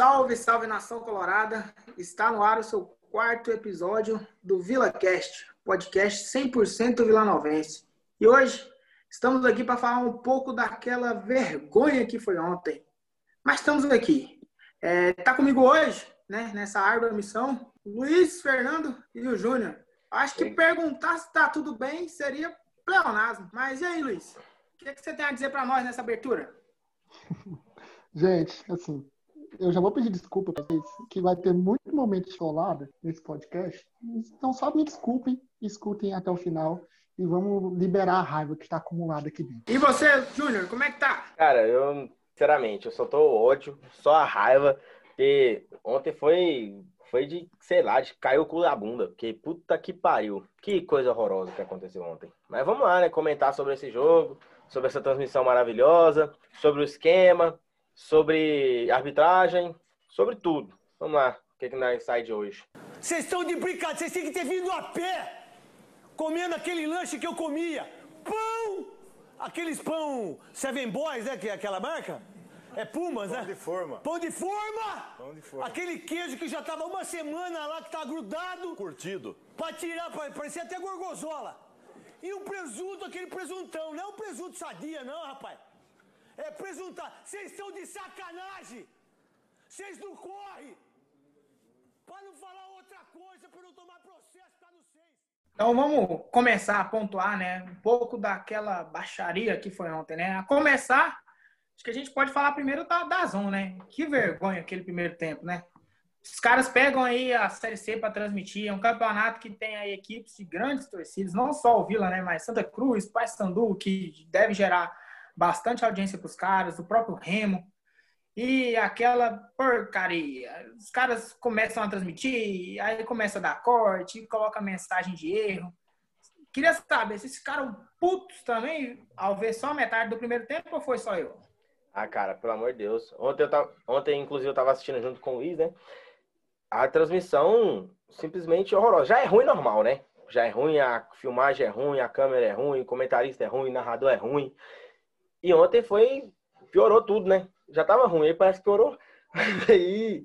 Salve, salve nação colorada! Está no ar o seu quarto episódio do VilaCast, podcast 100% vilanovense. E hoje estamos aqui para falar um pouco daquela vergonha que foi ontem. Mas estamos aqui. É, tá comigo hoje, né, nessa árdua missão, Luiz, Fernando e o Júnior. Acho que perguntar se está tudo bem seria pleonasmo. Mas e aí, Luiz? O que, é que você tem a dizer para nós nessa abertura? Gente, assim, eu já vou pedir desculpa para vocês, que vai ter muito momento de cholada nesse podcast. Então só me desculpem, escutem até o final e vamos liberar a raiva que está acumulada aqui dentro. E você, Júnior, como é que tá? Cara, eu, sinceramente, eu só tô ódio, só a raiva, porque ontem foi, foi de, sei lá, de caiu o cu da bunda, porque puta que pariu. Que coisa horrorosa que aconteceu ontem. Mas vamos lá, né, comentar sobre esse jogo, sobre essa transmissão maravilhosa, sobre o esquema, sobre arbitragem, sobre tudo. Vamos lá, o que, que nós sai de hoje? Vocês estão de brincadeira, vocês têm que ter vindo a pé, comendo aquele lanche que eu comia. Pão! Aqueles pão Seven Boys, né? Que é aquela marca? É Pumas, né? Pão de forma. Pão de forma! Pão de forma. Aquele queijo que já tava uma semana lá, que tá grudado. Curtido. Pra tirar, pra- parecia até gorgonzola. E o presunto, aquele presuntão. Não é um presunto sadia, não, rapaz. É presuntar. Vocês estão de sacanagem. Vocês não correm. Pra não falar outra coisa, pra não tomar processo, tá no seis. Então vamos começar a pontuar, né, um pouco daquela baixaria que foi ontem, né? A começar, acho que a gente pode falar primeiro da, da Zon, né? Que vergonha aquele primeiro tempo, né? Os caras pegam aí a Série C para transmitir, é um campeonato que tem aí equipes de grandes torcidas, não só o Vila, né, mas Santa Cruz, Paysandu, que deve gerar bastante audiência para os caras, o próprio Remo. E aquela porcaria. Os caras começam a transmitir, aí começa a dar corte, coloca mensagem de erro. Queria saber se caras putos também, ao ver só metade do primeiro tempo, ou foi só eu? Ah, cara, pelo amor de Deus. Ontem, eu tava, ontem inclusive, eu tava assistindo junto com o Luiz, né? A transmissão simplesmente horrorosa. Já é ruim normal, né? Já é ruim, a filmagem é ruim, a câmera é ruim, o comentarista é ruim, o narrador é ruim. E ontem foi. Piorou tudo, né? Já tava ruim, aí parece que piorou. Aí.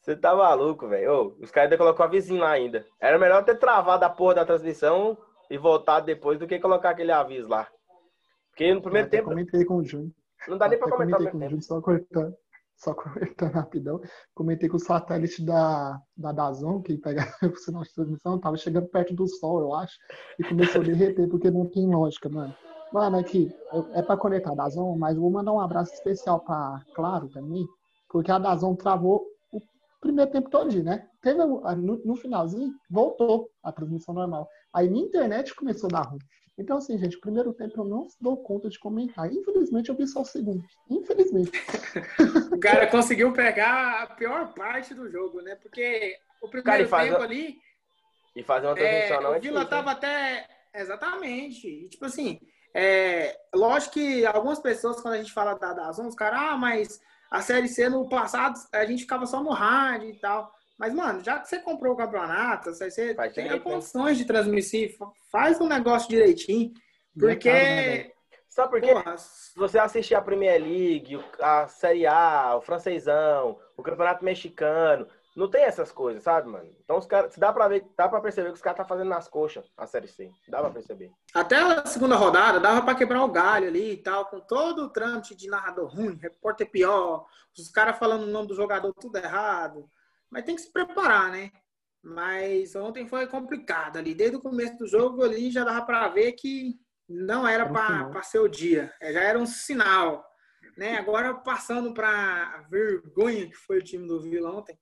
Você tá maluco, velho. Os caras ainda colocou a vizinha lá ainda. Era melhor ter travado a porra da transmissão e voltado depois do que colocar aquele aviso lá. Porque no primeiro Eu tempo comentei com o Júnior. não dá nem pra comentar comentei com o. Júnior, só cortando, só cortando rapidão. Comentei com o satélite da, da Dazon, que pega o sinal de transmissão, tava chegando perto do sol, eu acho, e começou a derreter, porque não tem lógica, mano. Mano, aqui, eu- é pra conectar a Dazon, mas vou mandar um abraço especial pra Claro também, porque a Dazon travou o primeiro tempo todo, né? Teve, no, no finalzinho, voltou a transmissão normal. Aí minha internet começou a dar ruim. Então, assim, gente, o primeiro tempo eu não dou conta de comentar. Infelizmente, eu vi só o segundo. Infelizmente. O cara conseguiu pegar a pior parte do jogo, né? Porque o Cara, primeiro faz tempo a- ali, E fazer uma é, transmissão não é o Vila difícil, né? tava até. Exatamente. E, tipo assim, é, lógico que algumas pessoas, quando a gente fala da Dazon, os caras, ah, mas a Série C no passado a gente ficava só no rádio e tal. Mas, mano, já que você comprou o campeonato, você, Faz tem direito, condições de transmitir, fa- faz um negócio direitinho. E é caro, né, velho? Porque, Sabe por quê? porra, Se você assistir a Premier League, a Série A, o francesão, o Campeonato Mexicano, não tem essas coisas, sabe, mano? Então os caras, dá pra ver, dá para perceber que os caras tá fazendo nas coxas a Série C. Dá pra perceber. Até a segunda rodada dava pra quebrar o galho ali e tal, com todo o trâmite de narrador ruim, repórter pior, os caras falando o nome do jogador tudo errado. Mas tem que se preparar, né? Mas ontem foi complicado ali. Desde o começo do jogo ali já dava pra ver que não era pra ser o dia. É, Já era um sinal. Né? Agora passando pra vergonha que foi o time do Vila ontem.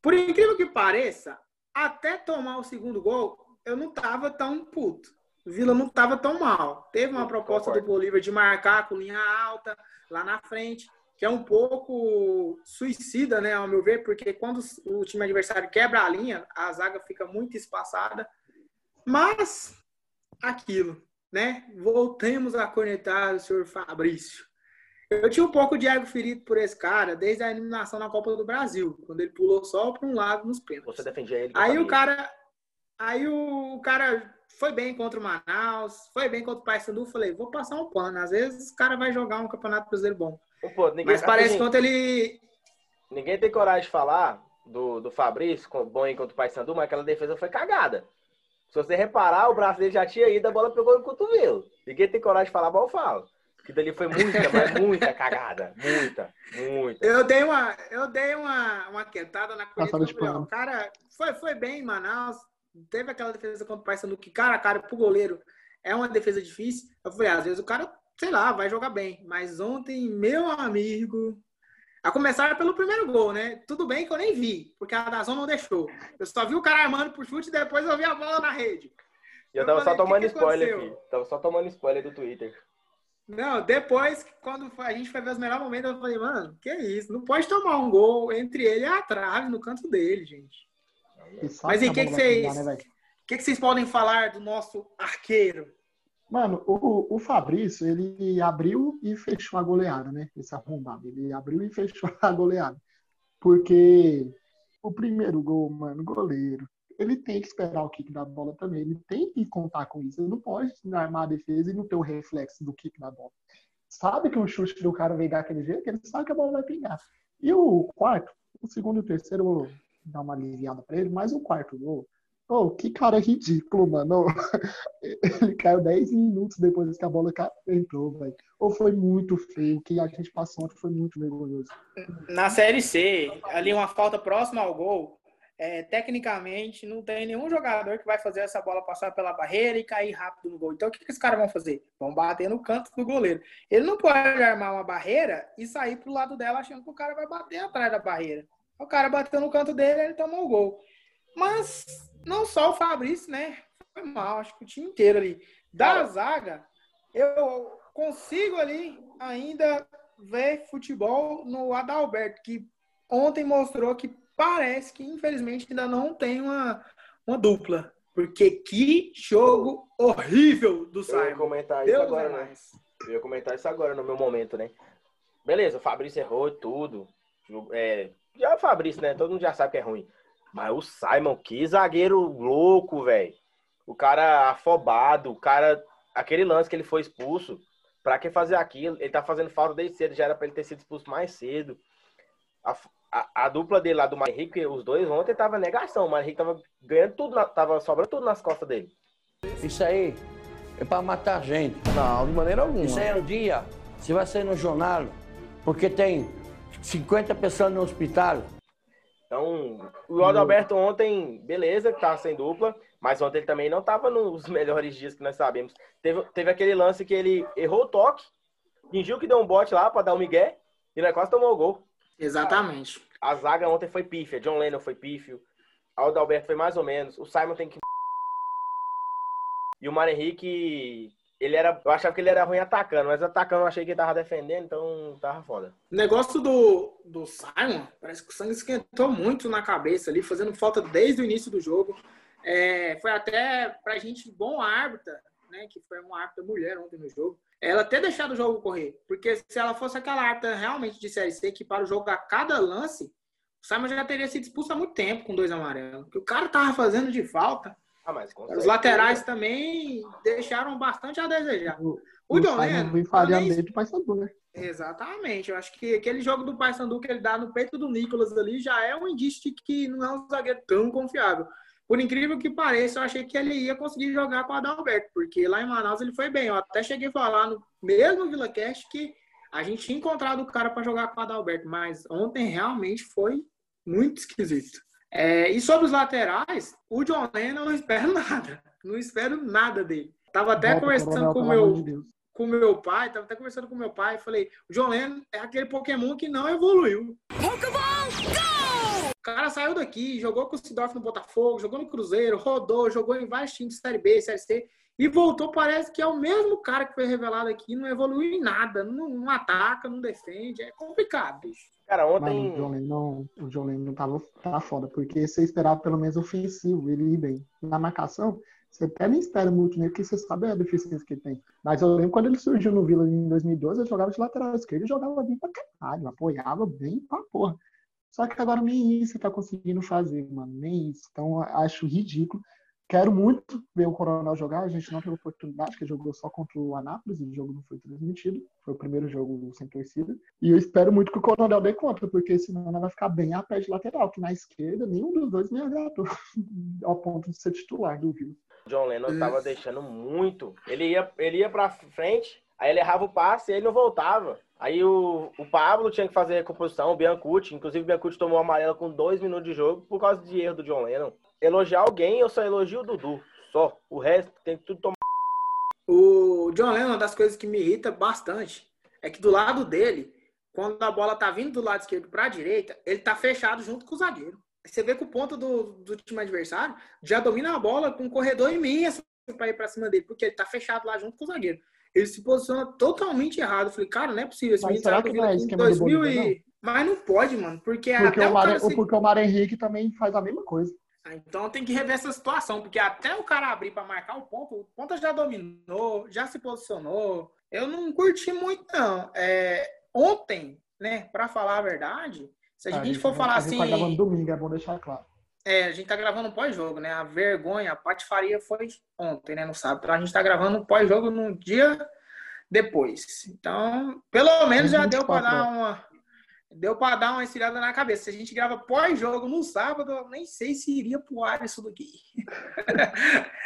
Por incrível que pareça, até tomar o segundo gol, eu não tava tão puto. O Vila não tava tão mal. Teve uma proposta do Bolívar de marcar com linha alta lá na frente, que é um pouco suicida, né, ao meu ver, porque quando o time adversário quebra a linha, a zaga fica muito espaçada. Mas aquilo, né? Voltemos a cornetar o senhor Fabrício. Eu tinha um pouco de ego ferido por esse cara desde a eliminação na Copa do Brasil, quando ele pulou só para um lado nos pênaltis. Você defendia ele. Aí o cara, aí o cara foi bem contra o Manaus, foi bem contra o Paysandu, falei, vou passar um pano. Às vezes o cara vai jogar um campeonato brasileiro bom. Pô, ninguém- Mas parece que assim, ontem ele ninguém tem coragem de falar do, do Fabrício, bom contra o Paysandu, mas aquela defesa foi cagada. Se você reparar, o braço dele já tinha ido, a bola pegou no cotovelo. Ninguém tem coragem de falar, mas eu falo. Que dali foi muita, mas muita cagada. Muita, muita. Eu dei uma, eu dei uma, uma quentada na Passada de coletiva. pano. O cara foi, foi bem em Manaus. Teve aquela defesa contra o Paysandu que cara a cara pro goleiro é uma defesa difícil. Eu falei, às vezes o cara, sei lá, vai jogar bem. Mas ontem, meu amigo, a começar pelo primeiro gol, né? Tudo bem que eu nem vi, porque a Dazon não deixou. Eu só vi o cara armando pro chute e depois eu vi a bola na rede. E eu Eu tava só falei, tomando "Que que spoiler aconteceu?" aqui. Tava só tomando spoiler do Twitter. Não, depois, quando a gente foi ver os melhores momentos, eu falei, mano, que isso? Não pode tomar um gol entre ele e a trave, no canto dele, gente. Mas e a que que vocês- pingar, né? O que, que vocês podem falar do nosso arqueiro? Mano, o, o Fabrício, ele abriu e fechou a goleada, né? Esse arrombado. Ele abriu e fechou a goleada. Porque o primeiro gol, mano, goleiro, ele tem que esperar o kick da bola também. Ele tem que contar com isso. Ele não pode armar a defesa e não ter o reflexo do kick da bola. Sabe que o chute do cara veio daquele jeito, ele sabe que a bola vai pingar. E o quarto, o segundo e o terceiro, dar uma aliviada pra ele, mas o quarto gol, oh, que cara ridículo, mano. Ele caiu 10 minutos depois que a bola entrou, velho. Ou foi muito feio. O que a gente passou ontem foi muito vergonhoso. Na Série C, ali uma falta próxima ao gol, é, tecnicamente não tem nenhum jogador que vai fazer essa bola passar pela barreira e cair rápido no gol. Então o que, que os caras vão fazer? Vão bater no canto do goleiro. Ele não pode armar uma barreira e sair pro lado dela achando que o cara vai bater atrás da barreira. O cara bateu no canto dele, ele tomou o gol. Mas não só o Fabrício, né? Foi mal, acho que o time inteiro ali. Da zaga, eu consigo ali ainda ver futebol no Adalberto, que ontem mostrou que parece que, infelizmente, ainda não tem uma, uma dupla. Porque que jogo horrível do Eu ia Simon. comentar isso Deus agora, é né? mais. Eu ia comentar isso agora no meu momento, né? Beleza, o Fabrício errou tudo. É, já o Fabrício, né? Todo mundo já sabe que é ruim. Mas o Simon, que zagueiro louco, velho. O cara afobado, o cara. Aquele lance que ele foi expulso. Pra que fazer aquilo? Ele tá fazendo falta desde cedo, já era pra ele ter sido expulso mais cedo. A, a- a dupla dele lá do Mário Henrique, os dois ontem tava negação. O Mário Henrique tava ganhando tudo, na- tava sobrando tudo nas costas dele. Isso aí é para matar gente. Não, de maneira alguma. Isso aí é um dia, você vai sair no jornal, porque tem 50 pessoas no hospital. Então, o Adalberto ontem, beleza, que tava sem dupla, mas ontem ele também não tava nos melhores dias que nós sabemos. Teve, teve aquele lance que ele errou o toque, fingiu que deu um bote lá pra dar um migué, e nós quase tomou o gol. Exatamente. A zaga ontem foi pífia, John Lennon foi pífio, o Adalberto foi mais ou menos, o Simon tem que... E o Mário Henrique, ele era, eu achava que ele era ruim atacando, mas atacando eu achei que ele tava defendendo, então tava foda. O negócio do, do Simon, parece que o sangue esquentou muito na cabeça ali, fazendo falta desde o início do jogo. É, foi até pra gente bom árbitra, né? Que foi uma árbitra mulher ontem no jogo. Ela ter deixado o jogo correr. Porque se ela fosse aquela árbitra realmente de Série C que para o jogo a cada lance, o Simon já teria sido expulso há muito tempo com dois amarelos. Porque o cara tava fazendo de falta. Ah, Os laterais também deixaram bastante a desejar. O, O o John Lennon, vem eu falhando desde o Paysandu, né? Exatamente. Eu acho que aquele jogo do Paysandu que ele dá no peito do Nicolas ali já é um indício de que não é um zagueiro tão confiável. Por incrível que pareça, eu achei que ele ia conseguir jogar com o Adalberto, porque lá em Manaus ele foi bem. Eu até cheguei a falar no mesmo Vila Cast que a gente tinha encontrado o cara para jogar com o Adalberto, mas ontem realmente foi muito esquisito. É, e sobre os laterais, o John Lennon eu não espero nada. Não espero nada dele. Tava até Volta, conversando Coronel, com meu, de com meu pai, tava até conversando com o meu pai, falei, o John Lennon é aquele Pokémon que não evoluiu. O cara saiu daqui, jogou com o Sidorf no Botafogo, jogou no Cruzeiro, rodou, jogou em vários times de Série B, Série C, e voltou, parece que é o mesmo cara que foi revelado aqui, não evoluiu em nada, não, não ataca, não defende, é complicado, bicho. Cara, ontem... o John Lennon, o John Lennon tava, tava foda, porque você esperava pelo menos ofensivo, ele ir bem. Na marcação, você até nem espera muito nele, porque você sabe a deficiência que ele tem. Mas eu lembro quando ele surgiu no Vila em 2012, ele jogava de lateral esquerdo e jogava bem pra caralho, apoiava bem pra porra. Só que agora nem isso ele tá conseguindo fazer, mano, nem isso. Então acho ridículo. Quero muito ver o Coronel jogar. A gente não teve oportunidade, que jogou só contra o Anápolis, o jogo não foi transmitido. Foi o primeiro jogo sem torcida. E eu espero muito que o Coronel dê conta, porque senão ela vai ficar bem a pé de lateral, que na esquerda nenhum dos dois me agradou ao ponto de ser titular do Vila. John Lennon estava deixando muito. Ele ia, ele ia pra frente, aí ele errava o passe e ele não voltava. Aí o, o Pablo tinha que fazer a recomposição, o Biancucci. Inclusive, o Biancucci tomou amarelo com dois minutos de jogo por causa de erro do John Lennon. Elogiar alguém, eu só elogio o Dudu. Só. O resto tem que tudo tomar. O John Lennon, uma das coisas que me irrita bastante é que do lado dele, quando a bola tá vindo do lado esquerdo para a direita, ele tá fechado junto com o zagueiro. Você vê que o ponto do, do time adversário já domina a bola com um corredor imenso para ir para cima dele, porque ele tá fechado lá junto com o zagueiro. Ele se posiciona totalmente errado. Eu falei, cara, não é possível. Esse Mas será que não é em esquema do 2000 Bolívar, e... Mas não pode, mano, porque, Porque, até o o Mário, cara se- porque o Mário Henrique também faz a mesma coisa. Ah, Então tem que rever essa situação, porque até o cara abrir para marcar o ponto, o ponta já dominou, já se posicionou. Eu não curti muito, não. É, ontem, né, para falar a verdade, se a Ah, gente for falar a gente tá assim, domingo, é bom deixar claro. É, a gente tá gravando pós-jogo, né? A vergonha, a patifaria foi ontem, né, no sábado. Então a gente tá gravando pós-jogo no dia depois. Então, pelo menos já deu para 24 dar uma deu para dar uma estirada na cabeça. Se a gente grava pós-jogo no sábado, eu nem sei se iria pro ar isso daqui.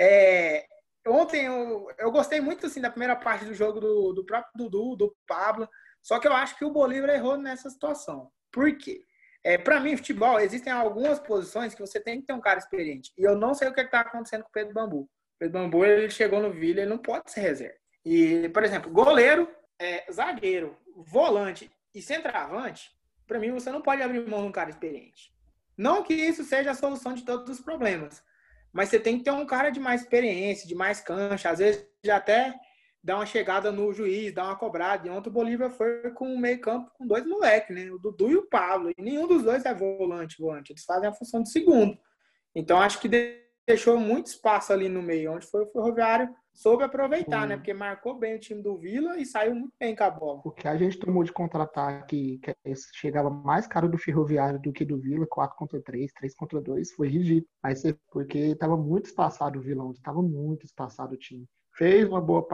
É, ontem eu, eu gostei muito assim da primeira parte do jogo do, do próprio Dudu, do Pablo. Só que eu acho que o Bolívar errou nessa situação. Por quê? É, para mim, futebol, existem algumas posições que você tem que ter um cara experiente. E eu não sei o que está acontecendo com o Pedro Bambu. O Pedro Bambu, ele chegou no Vila, ele não pode ser reserva. E, por exemplo, goleiro, é, zagueiro, volante e centroavante, para mim você não pode abrir mão de um cara experiente. Não que isso seja a solução de todos os problemas, mas você tem que ter um cara de mais experiência, de mais cancha, às vezes até dá uma chegada no juiz, dá uma cobrada. E ontem o Bolívar foi com o meio campo com dois moleques, né? O Dudu e o Pablo. E nenhum dos dois é volante, volante. Eles fazem a função de segundo. Então acho que deixou muito espaço ali no meio, onde foi o Ferroviário soube aproveitar, Hum. né? Porque marcou bem o time do Vila e saiu muito bem com a bola. O que a gente tomou de contra-ataque, que esse chegava mais caro do Ferroviário do que do Vila, 4 contra 3, 3 contra 2, foi ridículo. Mas é porque estava muito espaçado o Vilão, estava muito espaçado o time. Fez uma boa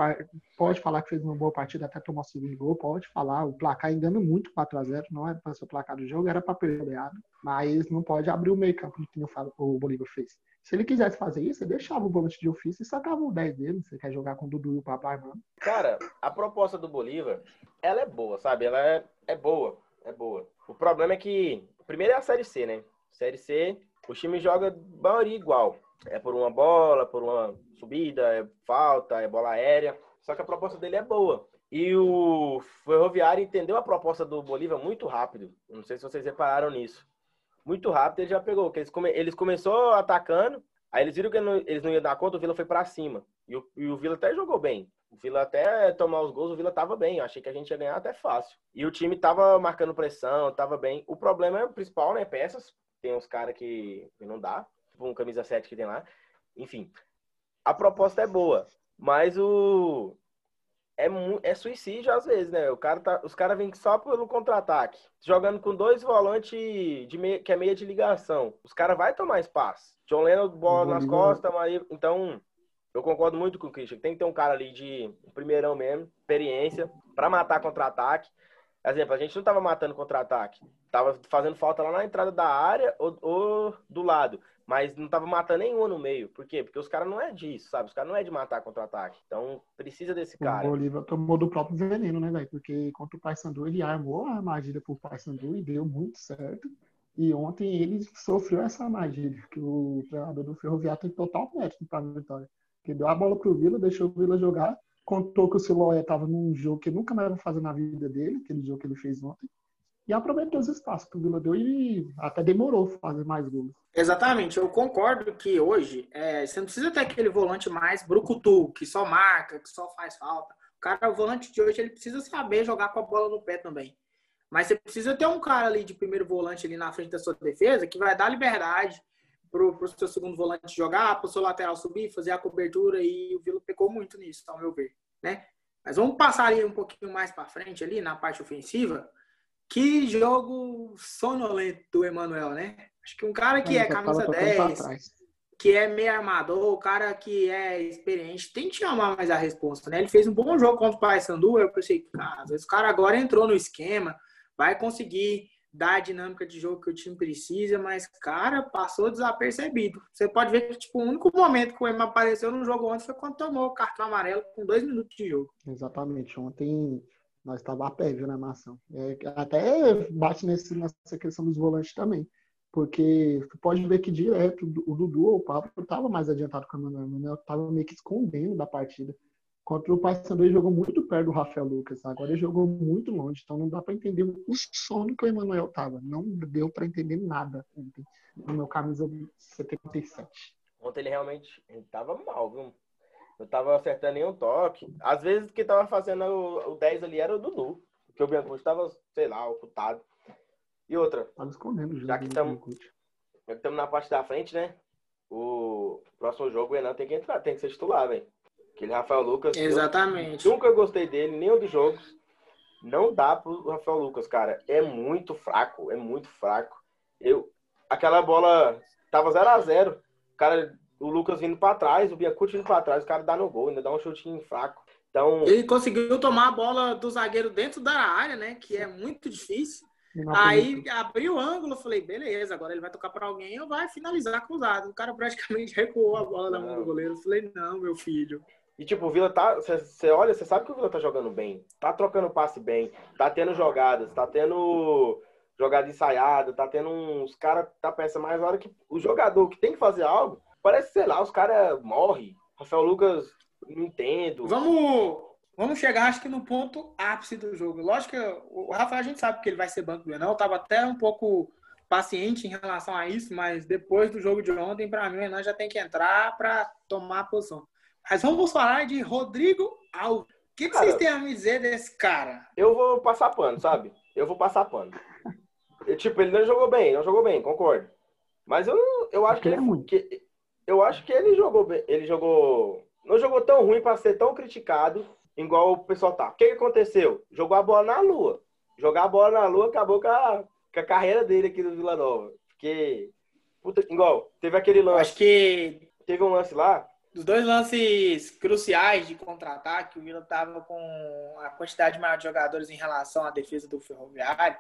pode falar que fez uma boa partida, até tomar o segundo gol, pode falar. O placar engana muito 4 a 0 não era para ser o placar do jogo, era para perder. Mas não pode abrir o meio campo que o Bolívar fez. Se ele quisesse fazer isso, ele deixava o volante de ofício e sacava o 10 dele. Você quer jogar com o Dudu e o Pablo Armando. Cara, a proposta do Bolívar, ela é boa, sabe? Ela é, é boa, é boa. O problema é que, primeiro é a Série C, né? Série C, o time joga maioria igual. É por uma bola, por uma subida, é falta, é bola aérea. Só que a proposta dele é boa. E o Ferroviário entendeu a proposta do Bolívar muito rápido. Não sei se vocês repararam nisso. Muito rápido ele já pegou. Eles, come, eles começou atacando, aí eles viram que não- eles não iam dar conta, o Vila foi pra cima. E o, e o Vila até jogou bem. O Vila até tomar os gols, o Vila tava bem. Eu achei que a gente ia ganhar até fácil. E o time tava marcando pressão, tava bem. O problema é o principal, né? Peças. Tem uns caras que não dá. Tipo um camisa 7 que tem lá. Enfim. A proposta é boa. Mas o. É, é suicídio às vezes, né? O cara tá, os caras vêm só pelo contra-ataque. Jogando com dois volantes de meia, que é meia de ligação. Os caras vão tomar espaço. John Lennon, bola nas costas, Maria. Então, eu concordo muito com o Christian. Tem que ter um cara ali de primeirão mesmo, experiência, pra matar contra-ataque. Exemplo, a gente não tava matando contra-ataque. Tava fazendo falta lá na entrada da área ou, ou do lado. Mas não tava matando nenhum no meio. Por quê? Porque os caras não é disso, sabe? Os caras não é de matar contra-ataque. Então, precisa desse O cara. Bolívar tomou do próprio veneno, né, velho? Porque contra o Paysandu ele armou a armadilha pro Paysandu e deu muito certo. E ontem ele sofreu essa armadilha, que o treinador do Ferroviário tem total mérito para a vitória. Porque deu a bola pro Vila, deixou o Vila jogar, contou que o Siloé estava num jogo que nunca mais vai fazer na vida dele, aquele jogo que ele fez ontem, e aproveitou os espaços que o Vila deu e até demorou fazer mais gols. Exatamente, eu concordo que hoje é, você não precisa ter aquele volante mais brucutu, que só marca, que só faz falta. O cara, o volante de hoje, ele precisa saber jogar com a bola no pé também. Mas você precisa ter um cara ali de primeiro volante ali na frente da sua defesa que vai dar liberdade pro, pro seu segundo volante jogar, pro seu lateral subir, fazer a cobertura e o Vila pecou muito nisso, ao meu ver, né? Mas vamos passar ali um pouquinho mais para frente ali na parte ofensiva. Que jogo sonolento do Emanuel, né? Acho que um cara que é tava camisa tocando pra 10, trás. que é meio armador, o cara que é experiente, tem que chamar mais a resposta, né? Ele fez um bom jogo contra o Paysandu, eu pensei, cara, esse cara agora entrou no esquema, vai conseguir dar a dinâmica de jogo que o time precisa, mas, cara, passou desapercebido. Você pode ver que, tipo, o único momento que o Ema apareceu no jogo ontem foi quando tomou o cartão amarelo com dois minutos de jogo. Exatamente. Ontem nós estávamos a pé, viu, na nação. É, até bate nesse, nessa questão dos volantes também. Porque tu pode ver que direto o Dudu ou o Pablo estava mais adiantado que o Manuel. O estava meio que escondendo da partida. Contra o Paysandu ele jogou muito perto do Rafael Lucas. Agora ele jogou muito longe. Então não dá para entender o sono que o Emanuel tava. Não deu para entender nada ontem. No meu camisa 77. Ontem ele realmente ele tava mal, viu? Não tava acertando nenhum toque. Às vezes que tava fazendo o, o 10 ali era o Dudu. Porque o Biancucci tava, sei lá, ocultado. E outra. Tava escondendo já que estamos já que estamos na parte da frente, né? O próximo jogo o Enan tem que entrar, tem que ser titular, velho. Aquele Rafael Lucas. Exatamente. Nunca gostei dele, nenhum dos jogos. Não dá pro Rafael Lucas, cara. É muito fraco, é muito fraco. Eu, aquela bola tava 0 a 0 Cara, o Lucas vindo para trás, o Biacuti vindo para trás, o cara dá no gol, ainda dá um chutinho fraco. Então, ele conseguiu tomar a bola do zagueiro dentro da área, né? Que é muito difícil. Aí abriu o ângulo, falei, beleza, agora ele vai tocar para alguém ou vai finalizar cruzado. O cara praticamente recuou a bola da mão do goleiro. Eu falei, não, meu filho. E tipo, o Vila tá. Você olha, você sabe que o Vila tá jogando bem. Tá trocando passe bem. Tá tendo jogadas, tá tendo jogada ensaiada, tá tendo uns caras tá peça mais hora que o jogador que tem que fazer algo, parece, sei lá, os caras morrem. Rafael Lucas, não entendo. Vamos Vamos chegar, acho que no ponto ápice do jogo. Lógico que o Rafael a gente sabe que ele vai ser banco do Enão. Eu tava até um pouco paciente em relação a isso, mas depois do jogo de ontem, para mim, o Enan já tem que entrar para tomar a posição. Mas vamos falar de Rodrigo Alves. O que, que cara, vocês têm a me dizer desse cara? Eu vou passar pano, sabe? Eu vou passar pano. Eu, tipo, ele não jogou bem, não jogou bem, concordo. Mas eu, eu acho que, ele, é que eu acho que ele jogou bem. Ele jogou. Não jogou tão ruim para ser tão criticado igual o pessoal tá. O que, que aconteceu? Jogou a bola na lua. Jogar a bola na lua acabou com a, com a carreira dele aqui do Vila Nova. Porque, puta, igual, teve aquele lance. Acho que. Teve um lance lá. Dos dois lances cruciais de contra-ataque, o Vila tava com a quantidade maior de jogadores em relação à defesa do Ferroviário,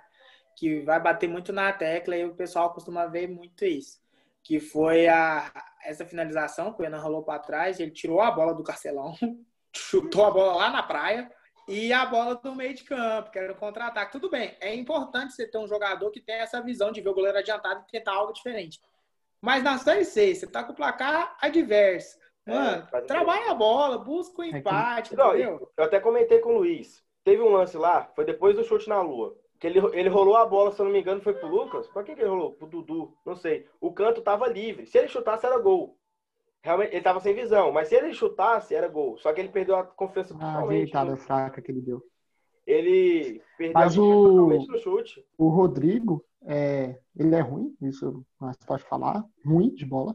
que vai bater muito na tecla e o pessoal costuma ver muito isso. Que foi a, essa finalização que o Enan rolou para trás, ele tirou a bola do Carcelão, chutou a bola lá na praia e a bola do meio de campo, que era o contra-ataque. Tudo bem, é importante você ter um jogador que tem essa visão de ver o goleiro adiantado e tentar algo diferente. Mas na Série C, você tá com o placar adverso. É, Mano, é, trabalha a bola, busca o empate, Não, eu até comentei com o Luiz. Teve um lance lá, foi depois do chute na lua. Que ele, ele rolou a bola, se eu não me engano, foi pro Lucas. Pra quem que ele rolou? Pro Dudu, não sei. O canto tava livre. Se ele chutasse, era gol realmente ele estava sem visão, mas se ele chutasse, era gol. Só que ele perdeu a confiança ah, totalmente. A fraca que ele deu. Ele perdeu mas a o, totalmente no chute. O Rodrigo, é, ele é ruim, isso você pode falar, ruim de bola.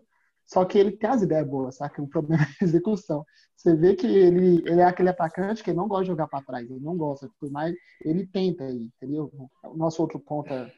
Só que ele tem as ideias boas, sabe? O problema é a execução. Você vê que ele, ele é aquele atacante que não gosta de jogar para trás, ele não gosta, por mais ele tenta aí, entendeu? O nosso outro ponta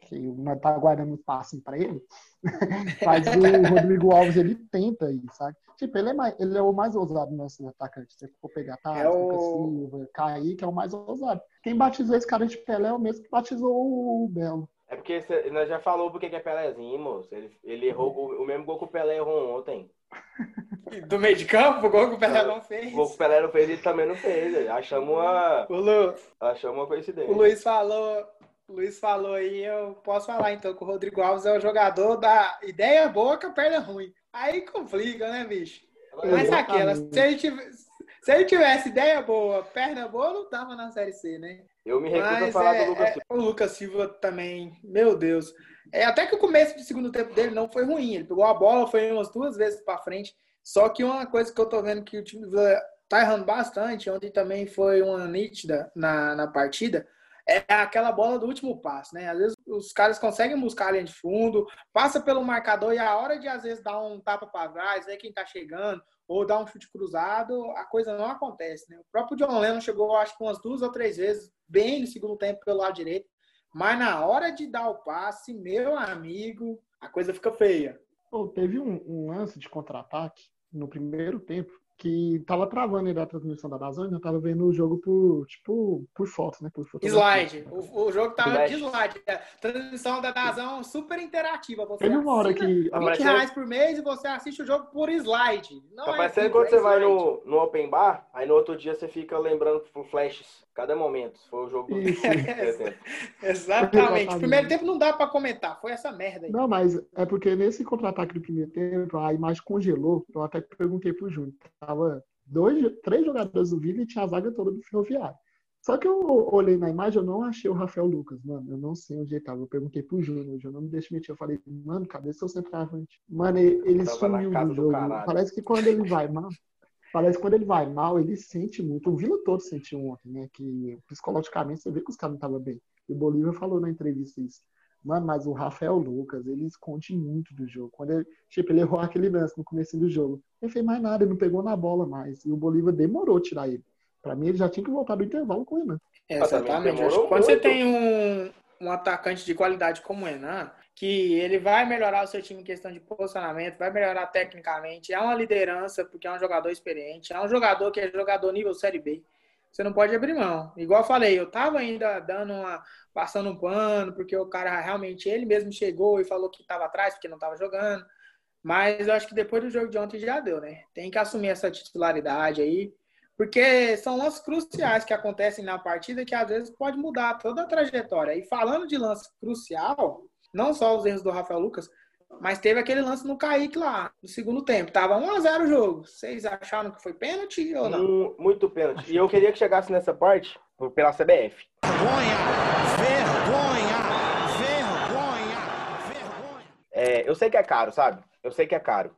que nós tá guardando espaço para ele, mas o Rodrigo Alves ele tenta aí, sabe? Tipo, ele é, mais, ele é o mais ousado nosso atacante. Se for pegar tá, é o... Silva, Kaique é o mais ousado. Quem batizou esse cara de Pelé é o mesmo que batizou o Belo. É porque cê, nós já falou porque que é Pelézinho, moço. Ele, ele errou o, o mesmo gol que o Pelé errou ontem. Do meio de campo, o gol que o Pelé não fez. O gol que o Pelé não fez, ele também não fez. Achamos uma. O Lu... Achamos uma coincidência. O Luiz falou o Luiz falou aí, eu posso falar então que o Rodrigo Alves é o jogador da ideia boa com a perna ruim. Aí complica, né, bicho? Mas aquela, se ele, tivesse, se ele tivesse ideia boa, perna boa, não tava na Série C, né? Eu me recuso Mas a falar é, do Lucas Silva. É, o Lucas Silva também, meu Deus. É, até que o começo do segundo tempo dele não foi ruim. Ele pegou a bola, foi umas duas vezes para frente. Só que uma coisa que eu tô vendo que o time tá errando bastante, ontem também foi uma nítida na, na partida, é aquela bola do último passo, né? Às vezes os caras conseguem buscar a linha de fundo, passa pelo marcador e a hora de às vezes dar um tapa para trás, ver quem tá chegando, ou dar um chute cruzado, a coisa não acontece, né? O próprio John Lennon chegou, acho que umas duas ou três vezes, bem no segundo tempo pelo lado direito, mas na hora de dar o passe, meu amigo, a coisa fica feia. Pô, teve um, um lance de contra-ataque no primeiro tempo que tava travando aí a transmissão da Dazone, eu tava vendo o jogo por, tipo, por fotos, né? Por slide. O, o, jogo tava de slide. A transmissão da Dazão super interativa. Você Teve uma hora que... 20 aparecendo... reais por mês e você assiste o jogo por slide. Não tá é parecendo quando é você slide. vai no, no open bar, aí no outro dia você fica lembrando por flashes. Cada momento. Foi o jogo do Exatamente. Primeiro tempo não dá para comentar. Foi essa merda aí. Não, mas é porque nesse contra-ataque do primeiro tempo, a imagem congelou. Eu até perguntei pro Júnior tava dois, três jogadores do Vila e tinha a zaga toda do Ferroviário. Só que eu olhei na imagem, eu não achei o Rafael Lucas, mano. Eu não sei onde ele tava. Eu perguntei pro Júnior, o Júnior não me deixa mentir. Eu falei, mano, cadê seu centroavante? Mano, ele, ele sumiu do jogo. Do Parece que quando ele vai mal, parece que quando ele vai mal, ele sente muito. O Vila todo sentiu ontem, né? Que psicologicamente você vê que os caras não estavam bem. E o Bolívar falou na entrevista isso. Mano, mas o Rafael Lucas, ele esconde muito do jogo. Quando ele, tipo, ele errou aquele lance no começo do jogo. Ele fez mais nada, ele não pegou na bola mais. E o Bolívar demorou a tirar ele. Pra mim, ele já tinha que voltar do intervalo com o Renan. exatamente. quando você tem um, um atacante de qualidade como o Renan, que ele vai melhorar o seu time em questão de posicionamento, vai melhorar tecnicamente, é uma liderança, porque é um jogador experiente, é um jogador que é jogador nível Série B você não pode abrir mão. Igual eu falei, eu tava ainda dando uma. passando um pano, porque o cara realmente, ele mesmo chegou e falou que estava atrás, porque não estava jogando. Mas eu acho que depois do jogo de ontem já deu, né? Tem que assumir essa titularidade aí, porque são lances cruciais que acontecem na partida que às vezes pode mudar toda a trajetória. E falando de lance crucial, não só os erros do Rafael Lucas, mas teve aquele lance no Kaique lá, no segundo tempo. Tava 1x0 o jogo. Vocês acharam que foi pênalti ou não? Muito pênalti. E eu queria que chegasse nessa parte pela CBF. Vergonha! Vergonha! Vergonha! Vergonha! É, eu sei que é caro, sabe? Eu sei que é caro.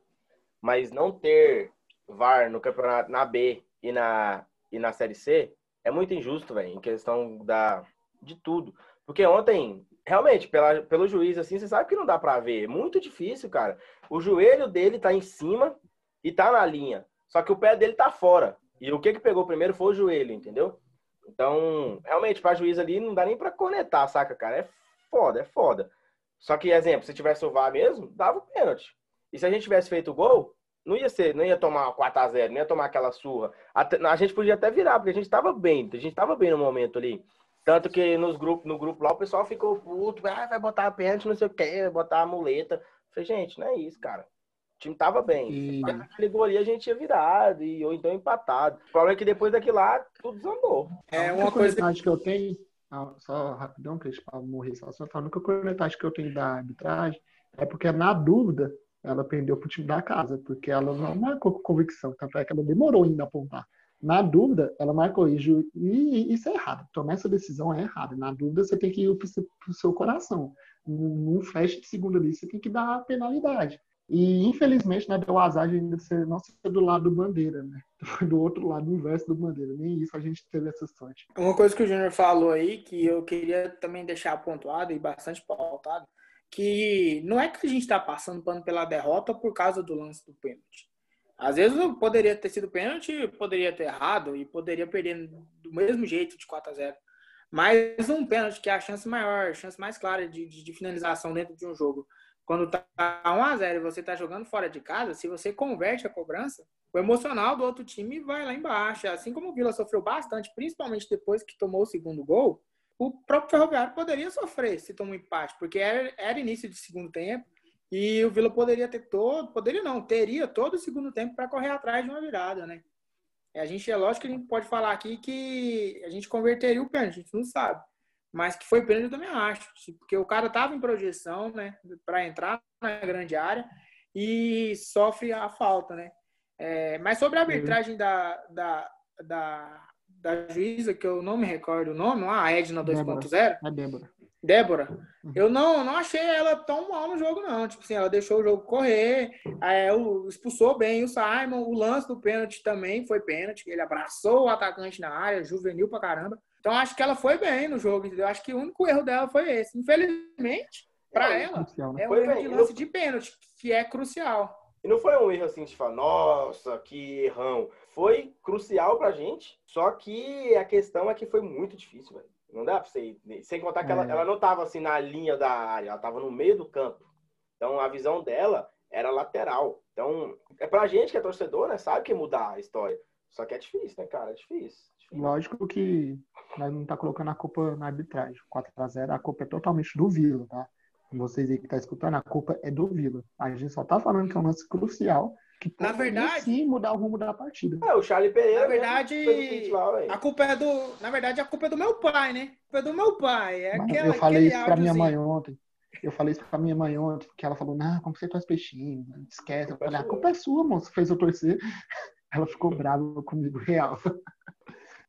Mas não ter VAR no campeonato na B e na, e na Série C é muito injusto, velho, em questão da, de tudo. Porque ontem realmente, pela, pelo juiz, assim, você sabe que não dá para ver. É muito difícil, cara. O joelho dele tá em cima e tá na linha. Só que o pé dele tá fora. E o que que pegou primeiro foi o joelho, entendeu? Então, realmente, para juiz ali não dá nem para conectar, saca, cara? É foda, é foda. Só que, exemplo, se tivesse o VAR mesmo, dava o pênalti. E se a gente tivesse feito o gol, não ia ser, não ia tomar 4 a 0 não ia tomar aquela surra. a gente podia até virar, porque a gente tava bem, a gente tava bem no momento ali. Tanto que nos grupos, no grupo lá o pessoal ficou puto, ah, vai botar a pênalti, não sei o que, vai botar a muleta. Eu falei, gente, não é isso, cara. O time tava bem. E... Aquele gol ali a gente tinha virado, e, ou então empatado. O problema é que depois daquilo lá, tudo desandou. É uma coisa que eu tenho, ah, só rapidão, para morrer só, só a única cornetagem que eu tenho da arbitragem é porque, na dúvida, ela perdeu pro time da casa, porque ela não marcou com convicção, tanto é que ela demorou ainda a apontar. Na dúvida, ela marcou isso. E isso é errado. Tomar essa decisão é errado. Na dúvida, você tem que ir para o seu coração. Num flash de segunda ali, você tem que dar a penalidade. E, infelizmente, né, deu azar de ainda ser, não ser do lado do Bandeira, né? Do outro lado, inverso do Bandeira. Nem isso a gente teve essa sorte. Uma coisa que o Júnior falou aí, que eu queria também deixar pontuado e bastante pautado, que não é que a gente está passando pano pela derrota por causa do lance do pênalti. Às vezes poderia ter sido pênalti, poderia ter errado e poderia perder do mesmo jeito de 4 a 0 Mas um pênalti que é a chance maior, a chance mais clara de, de, de finalização dentro de um jogo. Quando tá 1 a 0 e você tá jogando fora de casa, se você converte a cobrança, o emocional do outro time vai lá embaixo. Assim como o Vila sofreu bastante, principalmente depois que tomou o segundo gol, o próprio Ferroviário poderia sofrer se tomou um empate, porque era, era início de segundo tempo e o Vila poderia ter todo, poderia não, teria todo o segundo tempo para correr atrás de uma virada, né? A gente, é lógico que a gente pode falar aqui que a gente converteria o pênalti, a gente não sabe. Mas que foi pênalti eu também acho. Porque o cara tava em projeção, né? Para entrar na grande área e sofre a falta, né? É, mas sobre a arbitragem da, da, da, da juíza, que eu não me recordo o nome, a Edna 2.0. É Débora. Débora, uhum. eu não, não achei ela tão mal no jogo, não. Tipo assim, ela deixou o jogo correr, é, expulsou bem o Simon, o lance do pênalti também foi pênalti, ele abraçou o atacante na área, juvenil pra caramba. Então acho que ela foi bem no jogo, entendeu? Acho que o único erro dela foi esse. Infelizmente, para é, ela, crucial, né? é um foi erro bem. de lance de pênalti, que é crucial. E não foi um erro assim de falar, nossa, que errão. Foi crucial pra gente, só que a questão é que foi muito difícil, velho. Não dá pra você ir. Sem contar que é. ela, ela não tava assim na linha da área, ela tava no meio do campo. Então a visão dela era lateral. Então, é pra gente que é torcedor, né? Sabe que mudar a história. Só que é difícil, né, cara? É difícil. difícil. Lógico que nós não tá colocando a culpa na arbitragem. 4x0, a culpa é totalmente do Vila, tá? Vocês aí que tá escutando, a culpa é do Vila. A gente só tá falando que é um lance crucial. Que Na verdade- sim mudar o rumo da partida. É, o Charlie Pereira. Na verdade, a culpa é do. Na verdade, a culpa é do meu pai, né? A culpa é do meu pai. É aquela, eu falei isso pra minha mãe ontem. Eu falei isso pra minha mãe ontem, porque ela falou, não, como você faz peixinho? Esquece. Eu culpa é falei, a sua. culpa é sua, moço. Fez eu torcer. Ela ficou brava comigo, real.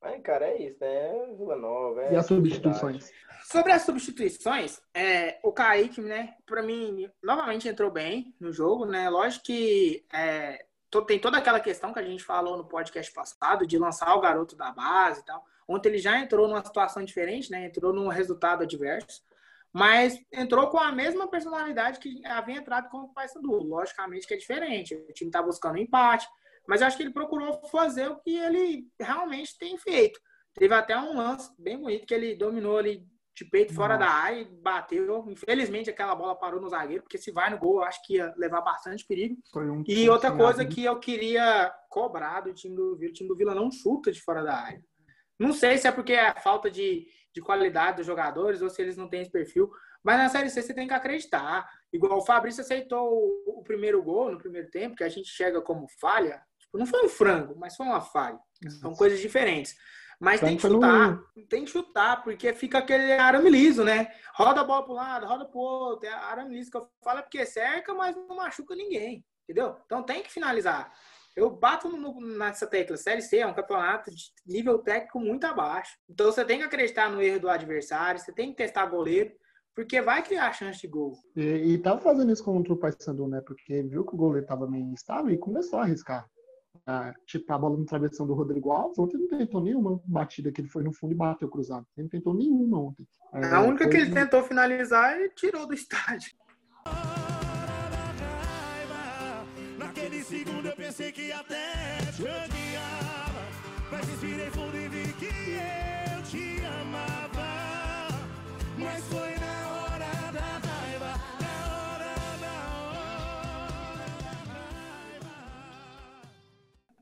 Mas, cara, é isso, né? Vila Nova. é E as cidade. substituições? Sobre as substituições, é, o Kaique, né, pra mim, novamente entrou bem no jogo, né? Lógico que é, to- tem toda aquela questão que a gente falou no podcast passado de lançar o garoto da base e tal. Ontem ele já entrou numa situação diferente, né? Entrou num resultado adverso, mas entrou com a mesma personalidade que havia entrado com o Paysandu. Logicamente que é diferente. O time tá buscando empate, mas acho que ele procurou fazer o que ele realmente tem feito. Teve até um lance bem bonito que ele dominou ali de peito fora Nossa. da área e bateu. Infelizmente aquela bola parou no zagueiro, porque se vai no gol, eu acho que ia levar bastante perigo. Foi um E outra coisa que que eu queria cobrar do time do Vila, o time do Vila não chuta de fora da área. Não sei se é porque é falta de, de qualidade dos jogadores ou se eles não têm esse perfil, mas na Série C você tem que acreditar. Igual o Fabrício aceitou o, o primeiro gol no primeiro tempo, que a gente chega como falha. Tipo, não foi um frango, mas foi uma falha. São coisas diferentes. Mas tem que chutar, tem que chutar, porque fica aquele arame liso, né? Roda a bola para um lado, roda pro outro. É arame liso que eu falo é porque cerca, mas não machuca ninguém. Entendeu? Então tem que finalizar. Eu bato no- nessa tecla. Série C é um campeonato de nível técnico muito abaixo. Então você tem que acreditar no erro do adversário, você tem que testar goleiro, porque vai criar chance de gol. E, e tava fazendo isso contra o Paysandu, né? Porque viu que o goleiro tava meio instável e começou a arriscar. Ah, tipo, a bola no travessão do Rodrigo Alves, ontem não tentou nenhuma batida que ele foi no fundo e bateu cruzado. Ele não tentou nenhuma ontem. A É, única que foi- ele tentou finalizar, ele tirou do estádio. raiva. Naquele segundo eu pensei que até te odiava. Mas respirei fundo e vi que eu te amava. Mas foi